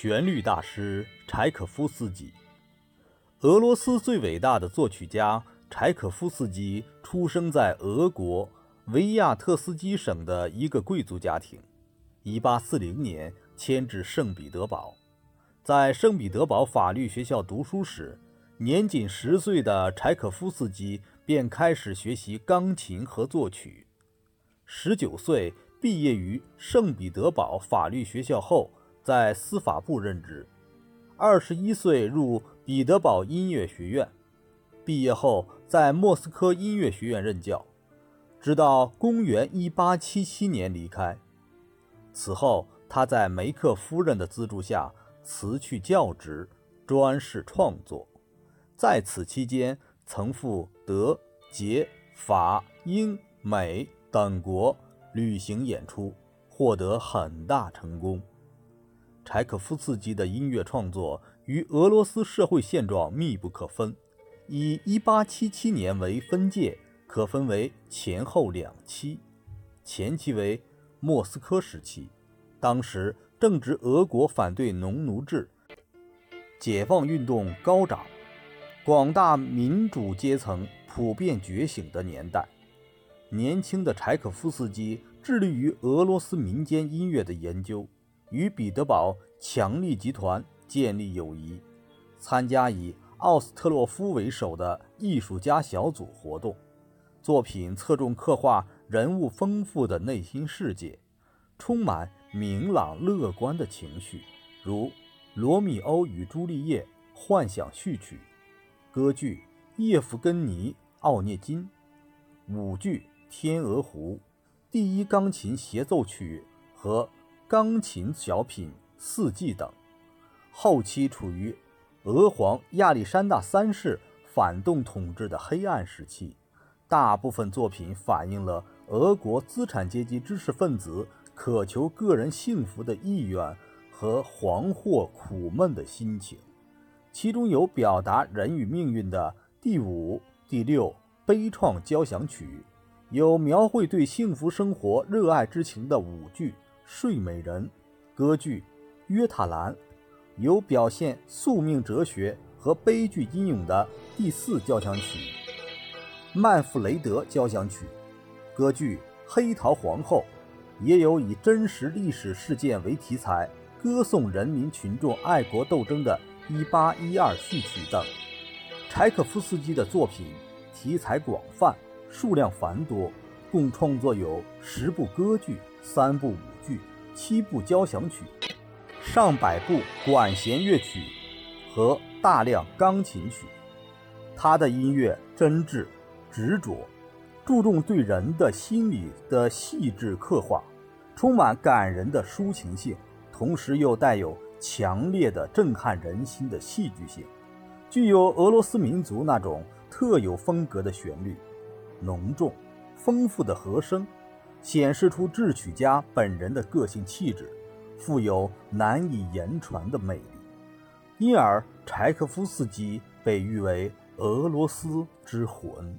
旋律大师柴可夫斯基，俄罗斯最伟大的作曲家柴可夫斯基出生在俄国维亚特斯基省的一个贵族家庭。1840年迁至圣彼得堡，在圣彼得堡法律学校读书时，年仅十岁的柴可夫斯基便开始学习钢琴和作曲。十九岁毕业于圣彼得堡法律学校后，在司法部任职。二十一岁入彼得堡音乐学院，毕业后在莫斯科音乐学院任教，直到公元一八七七年离开。此后，他在梅克夫人的资助下辞去教职，专事创作。在此期间，曾赴德、捷、法、英、美。等国旅行演出，获得很大成功。柴可夫斯基的音乐创作与俄罗斯社会现状密不可分。以1877年为分界，可分为前后两期。前期为莫斯科时期，当时正值俄国反对农奴制、解放运动高涨，广大民主阶层普遍觉醒的年代。年轻的柴可夫斯基致力于俄罗斯民间音乐的研究，与彼得堡强力集团建立友谊，参加以奥斯特洛夫为首的艺术家小组活动。作品侧重刻画人物丰富的内心世界，充满明朗乐观的情绪，如《罗密欧与朱丽叶》幻想序曲、歌剧《叶夫根尼·奥涅金》、舞剧。《天鹅湖》第一钢琴协奏曲和钢琴小品《四季》等，后期处于俄皇亚历山大三世反动统治的黑暗时期，大部分作品反映了俄国资产阶级知识分子渴求个人幸福的意愿和惶惑苦闷的心情，其中有表达人与命运的第五、第六悲怆交响曲。有描绘对幸福生活热爱之情的舞剧《睡美人》，歌剧《约塔兰》；有表现宿命哲学和悲剧英勇的第四交响曲《曼弗雷德交响曲》；歌剧《黑桃皇后》；也有以真实历史事件为题材，歌颂人民群众爱国斗争的《一八一二序曲》等。柴可夫斯基的作品题材广泛。数量繁多，共创作有十部歌剧、三部舞剧、七部交响曲、上百部管弦乐曲和大量钢琴曲。他的音乐真挚、执着，注重对人的心理的细致刻画，充满感人的抒情性，同时又带有强烈的震撼人心的戏剧性，具有俄罗斯民族那种特有风格的旋律。浓重、丰富的和声，显示出智取家本人的个性气质，富有难以言传的魅力。因而，柴可夫斯基被誉为俄罗斯之魂。